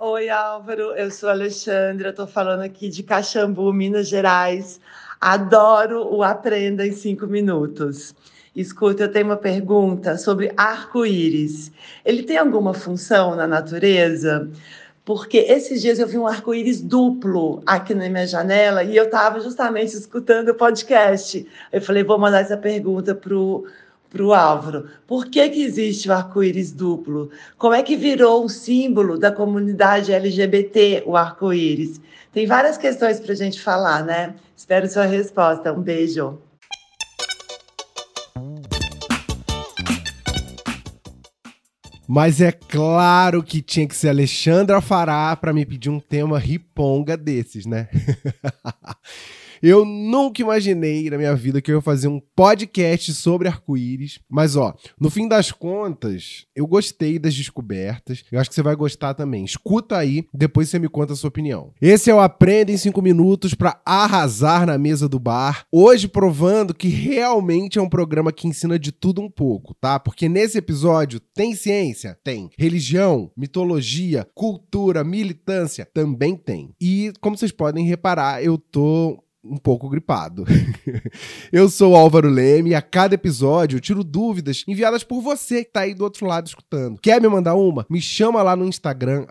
Oi, Álvaro, eu sou a Alexandra, estou falando aqui de Caxambu, Minas Gerais. Adoro o Aprenda em Cinco Minutos. Escuta, eu tenho uma pergunta sobre arco-íris. Ele tem alguma função na natureza? Porque esses dias eu vi um arco-íris duplo aqui na minha janela e eu estava justamente escutando o podcast. Eu falei, vou mandar essa pergunta para o para o Álvaro. Por que, que existe o arco-íris duplo? Como é que virou um símbolo da comunidade LGBT o arco-íris? Tem várias questões para a gente falar, né? Espero sua resposta. Um beijo. Mas é claro que tinha que ser Alexandra Fará para me pedir um tema riponga desses, né? Eu nunca imaginei na minha vida que eu ia fazer um podcast sobre arco-íris. Mas, ó, no fim das contas, eu gostei das descobertas. Eu acho que você vai gostar também. Escuta aí, depois você me conta a sua opinião. Esse é o Aprenda em 5 Minutos para arrasar na mesa do bar. Hoje provando que realmente é um programa que ensina de tudo um pouco, tá? Porque nesse episódio tem ciência? Tem. Religião, mitologia, cultura, militância? Também tem. E, como vocês podem reparar, eu tô um pouco gripado. eu sou Álvaro Leme e a cada episódio eu tiro dúvidas enviadas por você que tá aí do outro lado escutando. Quer me mandar uma? Me chama lá no Instagram,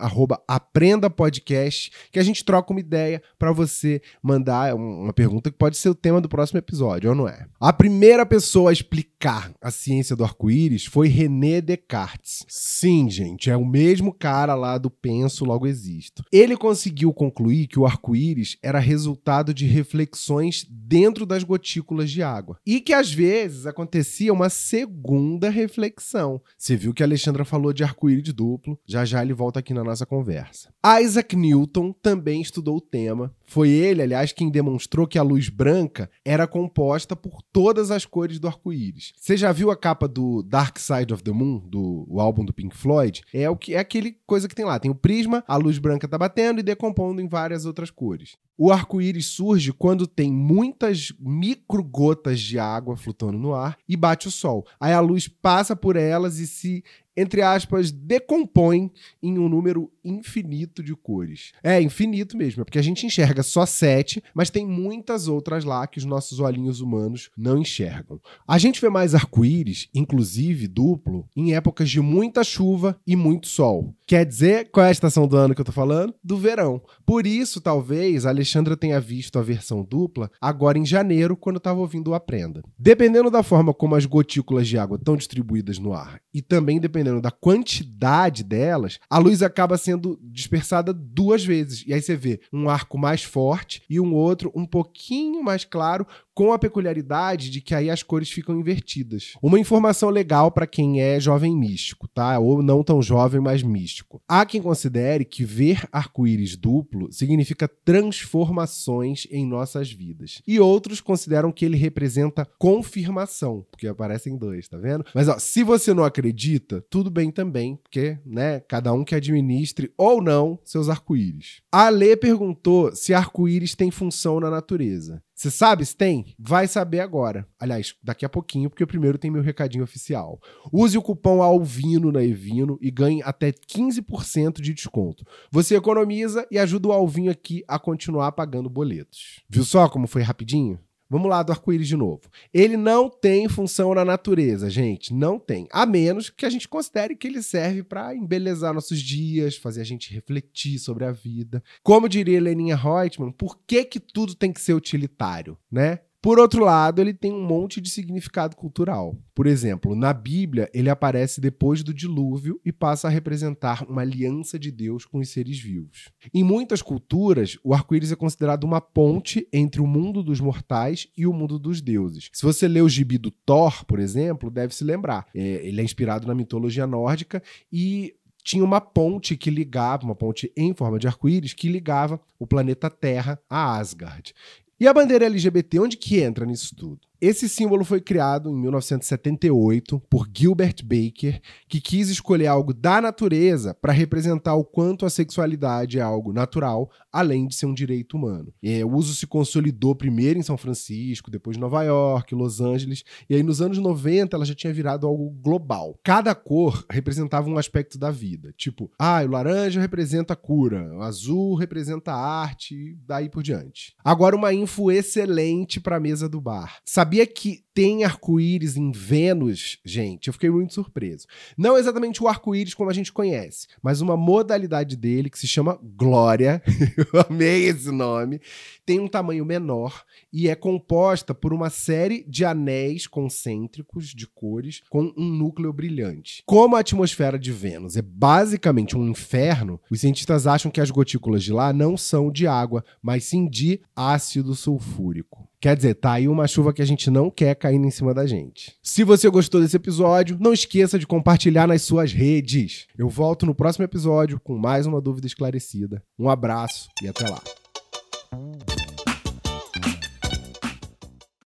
aprendapodcast, que a gente troca uma ideia para você mandar uma pergunta que pode ser o tema do próximo episódio, ou não é? A primeira pessoa a explicar a ciência do arco-íris foi René Descartes. Sim, gente, é o mesmo cara lá do Penso Logo Existo. Ele conseguiu concluir que o arco-íris era resultado de reflexões reflexões dentro das gotículas de água. E que às vezes acontecia uma segunda reflexão. Você viu que a Alexandra falou de arco-íris duplo, já já ele volta aqui na nossa conversa. Isaac Newton também estudou o tema. Foi ele, aliás, quem demonstrou que a luz branca era composta por todas as cores do arco-íris. Você já viu a capa do Dark Side of the Moon, do o álbum do Pink Floyd? É o que é aquele coisa que tem lá, tem o prisma, a luz branca tá batendo e decompondo em várias outras cores. O arco-íris surge quando tem muitas micro gotas de água flutuando no ar e bate o sol. Aí a luz passa por elas e se entre aspas, decompõe em um número infinito de cores. É infinito mesmo, é porque a gente enxerga só sete, mas tem muitas outras lá que os nossos olhinhos humanos não enxergam. A gente vê mais arco-íris, inclusive duplo, em épocas de muita chuva e muito sol. Quer dizer, qual é a estação do ano que eu tô falando? Do verão. Por isso, talvez, a Alexandra tenha visto a versão dupla agora em janeiro, quando estava ouvindo o Aprenda. Dependendo da forma como as gotículas de água estão distribuídas no ar e também dependendo dependendo da quantidade delas, a luz acaba sendo dispersada duas vezes. E aí você vê um arco mais forte e um outro um pouquinho mais claro, com a peculiaridade de que aí as cores ficam invertidas. Uma informação legal para quem é jovem místico, tá? Ou não tão jovem, mas místico. Há quem considere que ver arco-íris duplo significa transformações em nossas vidas. E outros consideram que ele representa confirmação, porque aparecem dois, tá vendo? Mas ó, se você não acredita, tudo bem também, porque, né, cada um que administre ou não seus arco-íris. A Lê perguntou se arco-íris tem função na natureza. Você sabe se tem? Vai saber agora. Aliás, daqui a pouquinho, porque primeiro tem meu recadinho oficial. Use o cupom ALVINO na Evino e ganhe até 15% de desconto. Você economiza e ajuda o Alvinho aqui a continuar pagando boletos. Viu só como foi rapidinho? Vamos lá do arco-íris de novo. Ele não tem função na natureza, gente. Não tem. A menos que a gente considere que ele serve para embelezar nossos dias, fazer a gente refletir sobre a vida. Como diria Leninha Reutemann, por que, que tudo tem que ser utilitário, né? Por outro lado, ele tem um monte de significado cultural. Por exemplo, na Bíblia, ele aparece depois do dilúvio e passa a representar uma aliança de Deus com os seres vivos. Em muitas culturas, o arco-íris é considerado uma ponte entre o mundo dos mortais e o mundo dos deuses. Se você lê o gibi do Thor, por exemplo, deve se lembrar. É, ele é inspirado na mitologia nórdica e tinha uma ponte que ligava, uma ponte em forma de arco-íris, que ligava o planeta Terra a Asgard. E a bandeira LGBT, onde que entra nisso tudo? Esse símbolo foi criado em 1978 por Gilbert Baker, que quis escolher algo da natureza para representar o quanto a sexualidade é algo natural, além de ser um direito humano. E, o uso se consolidou primeiro em São Francisco, depois em Nova York, Los Angeles, e aí nos anos 90 ela já tinha virado algo global. Cada cor representava um aspecto da vida. Tipo, ah, o laranja representa a cura, o azul representa a arte, daí por diante. Agora uma info excelente para a mesa do bar. Sabia que tem arco-íris em Vênus, gente? Eu fiquei muito surpreso. Não exatamente o arco-íris como a gente conhece, mas uma modalidade dele que se chama Glória. Eu amei esse nome. Tem um tamanho menor e é composta por uma série de anéis concêntricos de cores com um núcleo brilhante. Como a atmosfera de Vênus é basicamente um inferno, os cientistas acham que as gotículas de lá não são de água, mas sim de ácido sulfúrico. Quer dizer, tá aí uma chuva que a gente não quer caindo em cima da gente. Se você gostou desse episódio, não esqueça de compartilhar nas suas redes. Eu volto no próximo episódio com mais uma dúvida esclarecida. Um abraço e até lá.